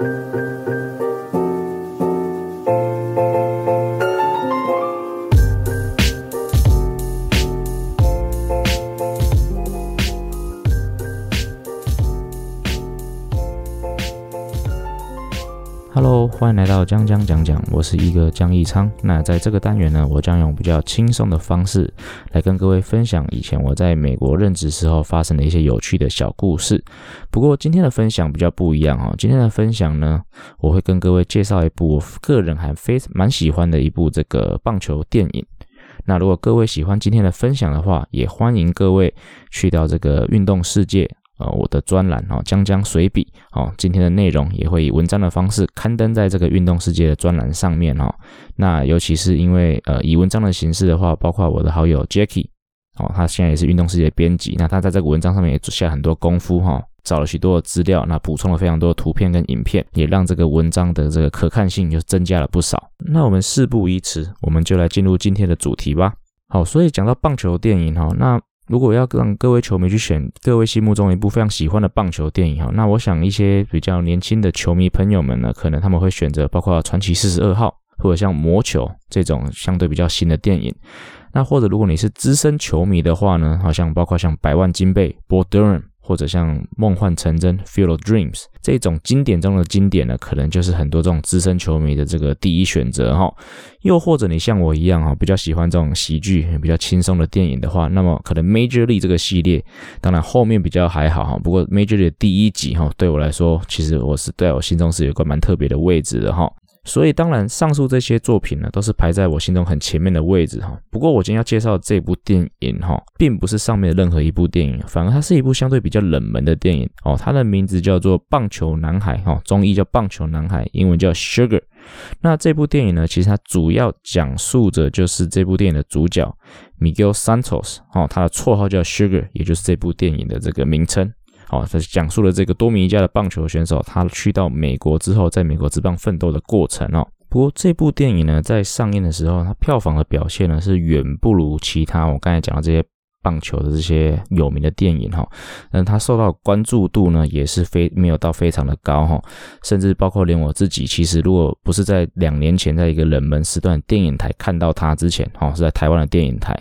thank you 欢迎来到江江讲讲，我是一个江一昌。那在这个单元呢，我将用比较轻松的方式来跟各位分享以前我在美国任职时候发生的一些有趣的小故事。不过今天的分享比较不一样哦，今天的分享呢，我会跟各位介绍一部我个人还非蛮喜欢的一部这个棒球电影。那如果各位喜欢今天的分享的话，也欢迎各位去到这个运动世界。呃，我的专栏哦，江江随笔哦，今天的内容也会以文章的方式刊登在这个运动世界的专栏上面哦。那尤其是因为呃，以文章的形式的话，包括我的好友 Jackie 哦，他现在也是运动世界编辑，那他在这个文章上面也做下很多功夫哈，找了许多的资料，那补充了非常多的图片跟影片，也让这个文章的这个可看性就增加了不少。那我们事不宜迟，我们就来进入今天的主题吧。好，所以讲到棒球电影哈，那。如果要让各位球迷去选各位心目中一部非常喜欢的棒球电影哈，那我想一些比较年轻的球迷朋友们呢，可能他们会选择包括《传奇四十二号》或者像《魔球》这种相对比较新的电影。那或者如果你是资深球迷的话呢，好像包括像《百万金贝》Bo Durham。或者像梦幻成真 （Field Dreams） 这种经典中的经典呢，可能就是很多这种资深球迷的这个第一选择哈。又或者你像我一样哈，比较喜欢这种喜剧、比较轻松的电影的话，那么可能 Major League 这个系列，当然后面比较还好哈。不过 Major League 第一集哈，对我来说，其实我是在我心中是有个蛮特别的位置的哈。所以，当然，上述这些作品呢，都是排在我心中很前面的位置哈。不过，我今天要介绍的这部电影哈，并不是上面的任何一部电影，反而它是一部相对比较冷门的电影哦。它的名字叫做《棒球男孩》哈，中译叫《棒球男孩》，英文叫 Sugar。那这部电影呢，其实它主要讲述着就是这部电影的主角 Miguel Santos 哦，他的绰号叫 Sugar，也就是这部电影的这个名称。哦，他讲述了这个多米尼加的棒球选手，他去到美国之后，在美国职棒奋斗的过程哦。不过这部电影呢，在上映的时候，它票房的表现呢，是远不如其他我刚才讲的这些棒球的这些有名的电影哈。嗯，它受到关注度呢，也是非没有到非常的高哈。甚至包括连我自己，其实如果不是在两年前在一个冷门时段电影台看到它之前，哦，是在台湾的电影台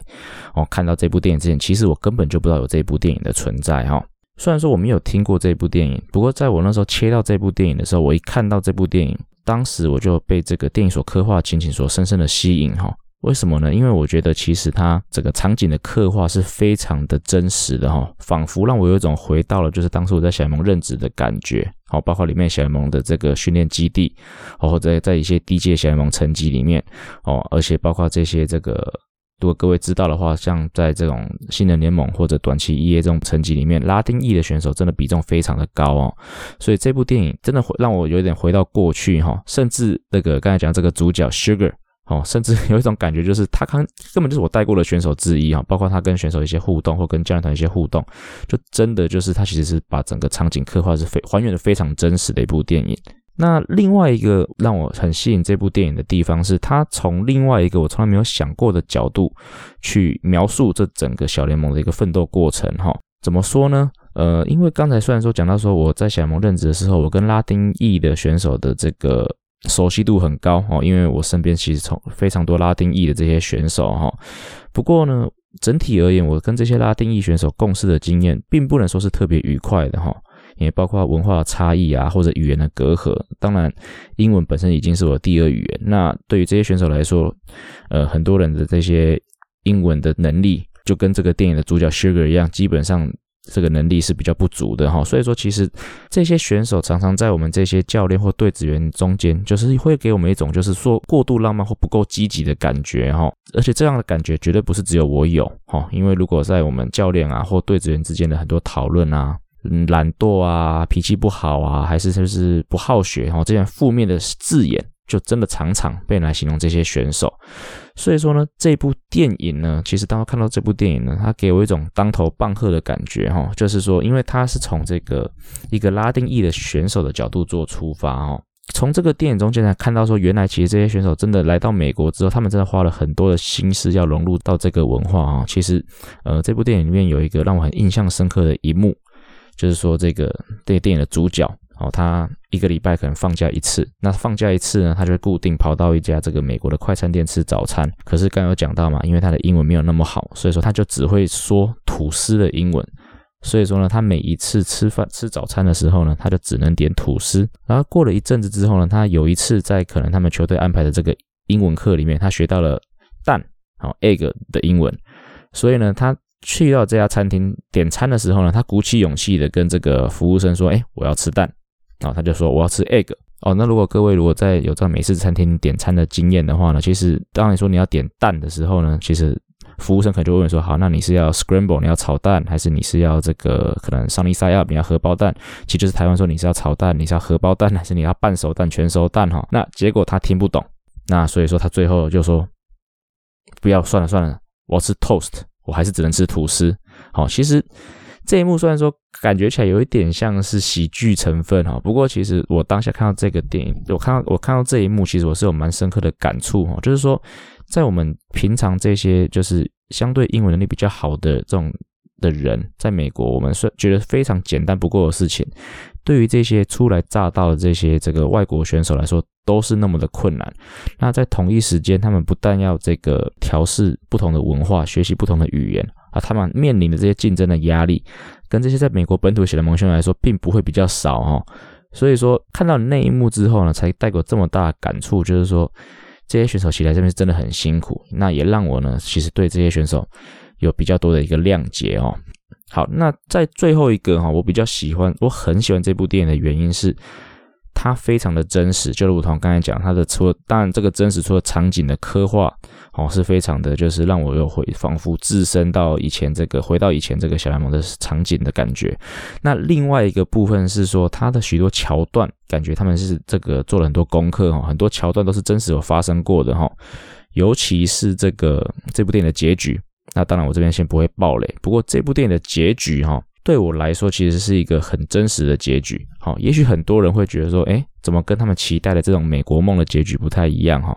哦看到这部电影之前，其实我根本就不知道有这部电影的存在哈。虽然说我没有听过这部电影，不过在我那时候切到这部电影的时候，我一看到这部电影，当时我就被这个电影所刻画的情景所深深的吸引哈。为什么呢？因为我觉得其实它整个场景的刻画是非常的真实的哈，仿佛让我有一种回到了就是当时我在小联盟任职的感觉，好，包括里面小联盟的这个训练基地，或者在一些低阶小联盟层级里面哦，而且包括这些这个。如果各位知道的话，像在这种新人联盟或者短期一 A 这种层级里面，拉丁裔的选手真的比重非常的高哦。所以这部电影真的会让我有点回到过去哈，甚至那个刚才讲这个主角 Sugar 哦，甚至有一种感觉就是他刚根本就是我带过的选手之一哈，包括他跟选手一些互动或跟教练团一些互动，就真的就是他其实是把整个场景刻画是非还原的非常真实的一部电影。那另外一个让我很吸引这部电影的地方是，他从另外一个我从来没有想过的角度去描述这整个小联盟的一个奋斗过程。哈，怎么说呢？呃，因为刚才虽然说讲到说我在小联盟任职的时候，我跟拉丁裔的选手的这个熟悉度很高哦，因为我身边其实从非常多拉丁裔的这些选手哈。不过呢，整体而言，我跟这些拉丁裔选手共事的经验，并不能说是特别愉快的哈。也包括文化差异啊，或者语言的隔阂。当然，英文本身已经是我的第二语言。那对于这些选手来说，呃，很多人的这些英文的能力，就跟这个电影的主角 Sugar 一样，基本上这个能力是比较不足的哈。所以说，其实这些选手常常在我们这些教练或队职员中间，就是会给我们一种就是说过度浪漫或不够积极的感觉哈。而且这样的感觉绝对不是只有我有哈，因为如果在我们教练啊或队职员之间的很多讨论啊。懒惰啊，脾气不好啊，还是就是不好学哈，这样负面的字眼就真的常常被来形容这些选手。所以说呢，这部电影呢，其实当我看到这部电影呢，它给我一种当头棒喝的感觉哈，就是说，因为它是从这个一个拉丁裔的选手的角度做出发哦，从这个电影中间呢看到说，原来其实这些选手真的来到美国之后，他们真的花了很多的心思要融入到这个文化啊。其实，呃，这部电影里面有一个让我很印象深刻的一幕。就是说，这个这个电影的主角哦，他一个礼拜可能放假一次，那放假一次呢，他就固定跑到一家这个美国的快餐店吃早餐。可是刚有讲到嘛，因为他的英文没有那么好，所以说他就只会说吐司的英文。所以说呢，他每一次吃饭吃早餐的时候呢，他就只能点吐司。然后过了一阵子之后呢，他有一次在可能他们球队安排的这个英文课里面，他学到了蛋，好 egg 的英文。所以呢，他去到这家餐厅点餐的时候呢，他鼓起勇气的跟这个服务生说：“哎，我要吃蛋。”然后他就说：“我要吃 egg。”哦，那如果各位如果在有在美式餐厅点餐的经验的话呢，其实当你说你要点蛋的时候呢，其实服务生可能就会问说：“好，那你是要 scramble，你要炒蛋，还是你是要这个可能 sunny side up，你要荷包蛋？”其实就是台湾说你是要炒蛋，你是要荷包蛋，还是你要半熟蛋、全熟蛋？哈，那结果他听不懂，那所以说他最后就说：“不要，算了算了，我吃 toast，我还是只能吃吐司。”好，其实。这一幕虽然说感觉起来有一点像是喜剧成分哈，不过其实我当下看到这个电影，我看到我看到这一幕，其实我是有蛮深刻的感触哈，就是说在我们平常这些就是相对英文能力比较好的这种的人，在美国我们是觉得非常简单不过的事情，对于这些初来乍到的这些这个外国选手来说，都是那么的困难。那在同一时间，他们不但要这个调试不同的文化，学习不同的语言。啊，他们面临的这些竞争的压力，跟这些在美国本土写的蒙兄来说，并不会比较少哦。所以说，看到那一幕之后呢，才带给我这么大感触，就是说，这些选手起来这边是真的很辛苦。那也让我呢，其实对这些选手有比较多的一个谅解哦。好，那在最后一个哈，我比较喜欢，我很喜欢这部电影的原因是。它非常的真实，就如同刚才讲，它的除了当然这个真实，除了场景的刻画哦，是非常的，就是让我又回仿佛置身到以前这个回到以前这个小联盟的场景的感觉。那另外一个部分是说，它的许多桥段，感觉他们是这个做了很多功课哈，很多桥段都是真实有发生过的哈，尤其是这个这部电影的结局。那当然我这边先不会爆雷，不过这部电影的结局哈。对我来说，其实是一个很真实的结局。好，也许很多人会觉得说，诶，怎么跟他们期待的这种美国梦的结局不太一样？哈，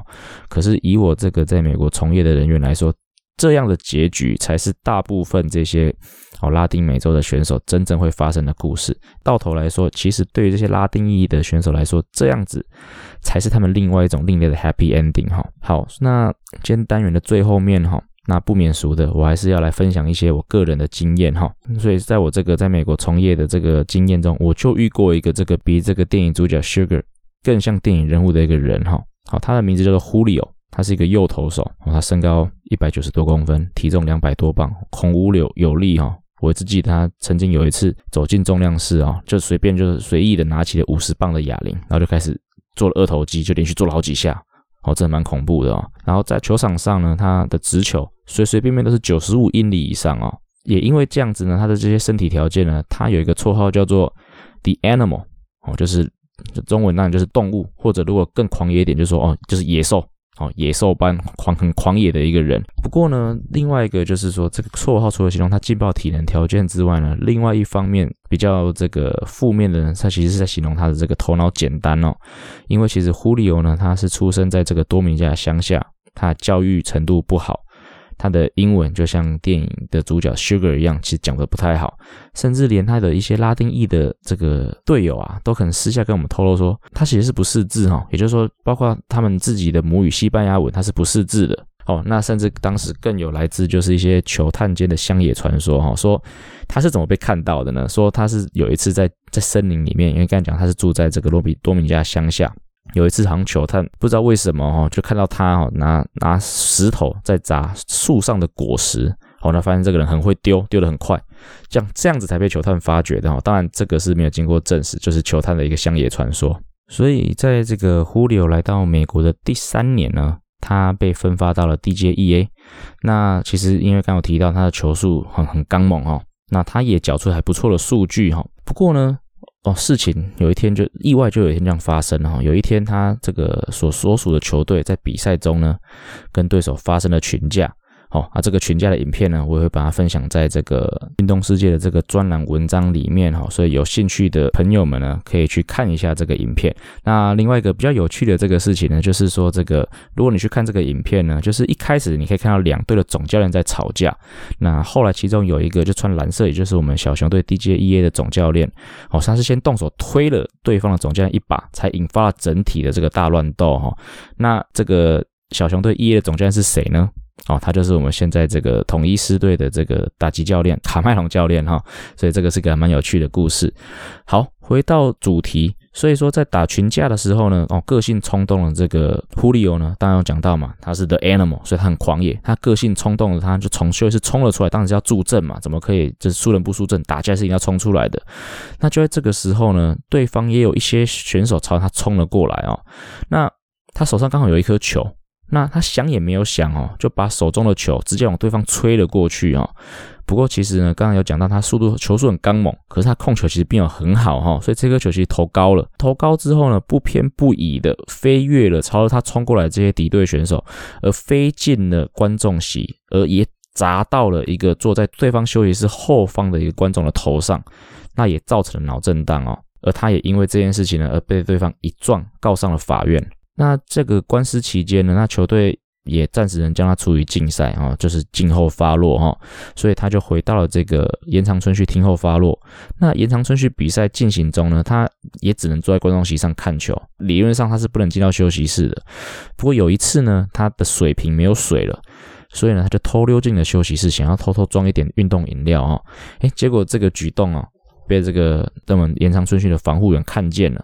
可是以我这个在美国从业的人员来说，这样的结局才是大部分这些哦拉丁美洲的选手真正会发生的故事。到头来说，其实对于这些拉丁裔的选手来说，这样子才是他们另外一种另类的 happy ending。哈，好，那今天单元的最后面哈。那不免俗的，我还是要来分享一些我个人的经验哈。所以在我这个在美国从业的这个经验中，我就遇过一个这个比这个电影主角 Sugar 更像电影人物的一个人哈。好，他的名字叫做 Julio，他是一个右投手，他身高一百九十多公分，体重两百多磅，孔武柳有力哈。我只记得他曾经有一次走进重量室啊，就随便就是随意的拿起了五十磅的哑铃，然后就开始做了二头肌，就连续做了好几下。哦，这蛮恐怖的哦。然后在球场上呢，他的直球随随便便都是九十五英里以上哦。也因为这样子呢，他的这些身体条件呢，他有一个绰号叫做 The Animal 哦，就是中文当然就是动物，或者如果更狂野一点，就说哦，就是野兽。哦，野兽般狂，很狂野的一个人。不过呢，另外一个就是说，这个绰号除了形容他劲爆体能条件之外呢，另外一方面比较这个负面的呢，他其实是在形容他的这个头脑简单哦。因为其实忽里欧呢，他是出生在这个多米尼加乡下，他教育程度不好。他的英文就像电影的主角 Sugar 一样，其实讲得不太好，甚至连他的一些拉丁裔的这个队友啊，都可能私下跟我们透露说，他其实是不识字哈，也就是说，包括他们自己的母语西班牙文，他是不识字的哦。那甚至当时更有来自就是一些球探间的乡野传说哈，说他是怎么被看到的呢？说他是有一次在在森林里面，因为刚才讲他是住在这个罗比多米加乡下。有一次，好像球探不知道为什么哦，就看到他哦拿拿石头在砸树上的果实，哦，那发现这个人很会丢，丢得很快，这样这样子才被球探发掘的哦。当然，这个是没有经过证实，就是球探的一个乡野传说。所以，在这个 Julio 来到美国的第三年呢，他被分发到了 DJEA。那其实因为刚有提到他的球速很很刚猛哦，那他也缴出还不错的数据哈。不过呢。哦，事情有一天就意外，就有一天这样发生了哈。有一天，他这个所所属的球队在比赛中呢，跟对手发生了群架。好、哦，啊，这个群架的影片呢，我也会把它分享在这个运动世界的这个专栏文章里面哈、哦，所以有兴趣的朋友们呢，可以去看一下这个影片。那另外一个比较有趣的这个事情呢，就是说这个如果你去看这个影片呢，就是一开始你可以看到两队的总教练在吵架，那后来其中有一个就穿蓝色，也就是我们小熊队 DJEA 的总教练，哦，他是先动手推了对方的总教练一把，才引发了整体的这个大乱斗哈。那这个小熊队 EA 的总教练是谁呢？哦，他就是我们现在这个统一师队的这个打击教练卡麦隆教练哈，所以这个是个蛮有趣的故事。好，回到主题，所以说在打群架的时候呢，哦，个性冲动的这个 Julio 呢，当然有讲到嘛，他是 The Animal，所以他很狂野，他个性冲动的，他就从休息室冲了出来，当然是要助阵嘛，怎么可以就是输人不输阵，打架是一定要冲出来的。那就在这个时候呢，对方也有一些选手朝他冲了过来哦，那他手上刚好有一颗球。那他想也没有想哦，就把手中的球直接往对方吹了过去哦。不过其实呢，刚刚有讲到他速度球速很刚猛，可是他控球其实并没有很好哈，所以这颗球其实投高了。投高之后呢，不偏不倚的飞越了朝着他冲过来这些敌对选手，而飞进了观众席，而也砸到了一个坐在对方休息室后方的一个观众的头上，那也造成了脑震荡哦。而他也因为这件事情呢，而被对方一撞告上了法院。那这个官司期间呢，那球队也暂时能将他处于禁赛啊，就是静候发落哈，所以他就回到了这个延长春训听候发落。那延长春训比赛进行中呢，他也只能坐在观众席上看球，理论上他是不能进到休息室的。不过有一次呢，他的水瓶没有水了，所以呢，他就偷溜进了休息室，想要偷偷装一点运动饮料啊。诶，结果这个举动啊，被这个那么延长春训的防护员看见了，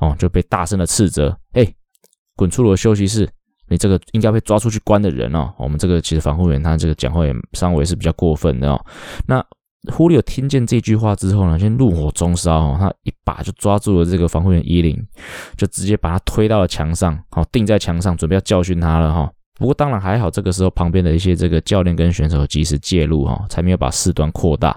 哦，就被大声的斥责，诶。滚出了休息室！你这个应该被抓出去关的人哦。我们这个其实防护员他这个讲话也稍微是比较过分的哦。那胡里欧听见这句话之后呢，先怒火中烧哦，他一把就抓住了这个防护员衣领，就直接把他推到了墙上，好钉在墙上，准备要教训他了哈。不过当然还好，这个时候旁边的一些这个教练跟选手及时介入哈，才没有把事端扩大。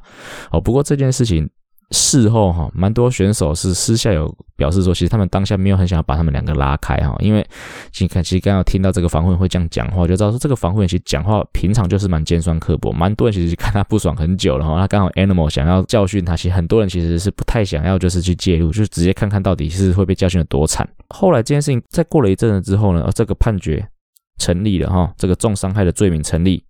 哦，不过这件事情。事后哈，蛮多选手是私下有表示说，其实他们当下没有很想要把他们两个拉开哈，因为其实其实刚刚听到这个防护员会这样讲话，就知道说这个防护员其实讲话平常就是蛮尖酸刻薄，蛮多人其实看他不爽很久了哈。他刚好 Animal 想要教训他，其实很多人其实是不太想要就是去介入，就直接看看到底是会被教训的多惨。后来这件事情再过了一阵子之后呢，这个判决成立了哈，这个重伤害的罪名成立。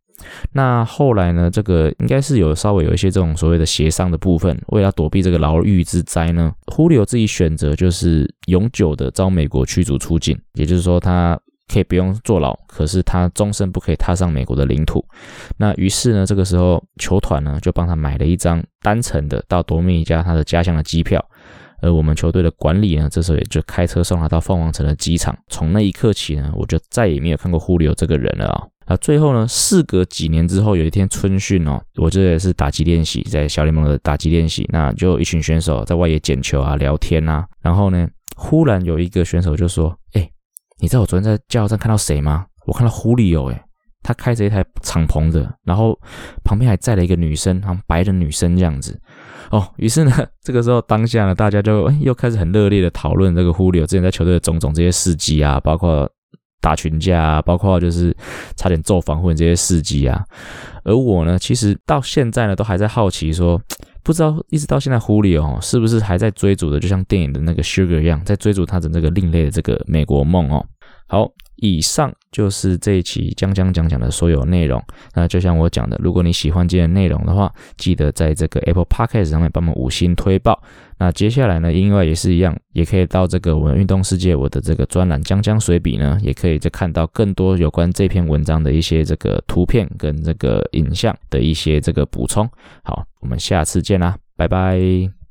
那后来呢？这个应该是有稍微有一些这种所谓的协商的部分，为了躲避这个牢狱之灾呢，胡里欧自己选择就是永久的遭美国驱逐出境，也就是说他可以不用坐牢，可是他终身不可以踏上美国的领土。那于是呢，这个时候球团呢就帮他买了一张单程的到多米尼加他的家乡的机票，而我们球队的管理呢，这时候也就开车送他到凤凰城的机场。从那一刻起呢，我就再也没有看过胡里欧这个人了啊。啊，最后呢，事隔几年之后，有一天春训哦，我这也是打击练习，在小联盟的打击练习，那就一群选手在外野捡球啊、聊天啊，然后呢，忽然有一个选手就说：“哎，你知道我昨天在加油站看到谁吗？我看到胡里欧，哎，他开着一台敞篷的，然后旁边还载了一个女生，好像白人女生这样子。哦，于是呢，这个时候当下呢，大家就又开始很热烈的讨论这个胡里欧之前在球队的种种这些事迹啊，包括。”打群架啊，包括就是差点揍防护这些事迹啊，而我呢，其实到现在呢，都还在好奇说，不知道一直到现在，胡里哦是不是还在追逐的，就像电影的那个 Sugar 一样，在追逐他的那个另类的这个美国梦哦。好。以上就是这一期将将讲讲的所有内容。那就像我讲的，如果你喜欢今天内容的话，记得在这个 Apple Podcast 上面帮我们五星推爆。那接下来呢，另外也是一样，也可以到这个我们运动世界我的这个专栏将将随笔呢，也可以再看到更多有关这篇文章的一些这个图片跟这个影像的一些这个补充。好，我们下次见啦，拜拜。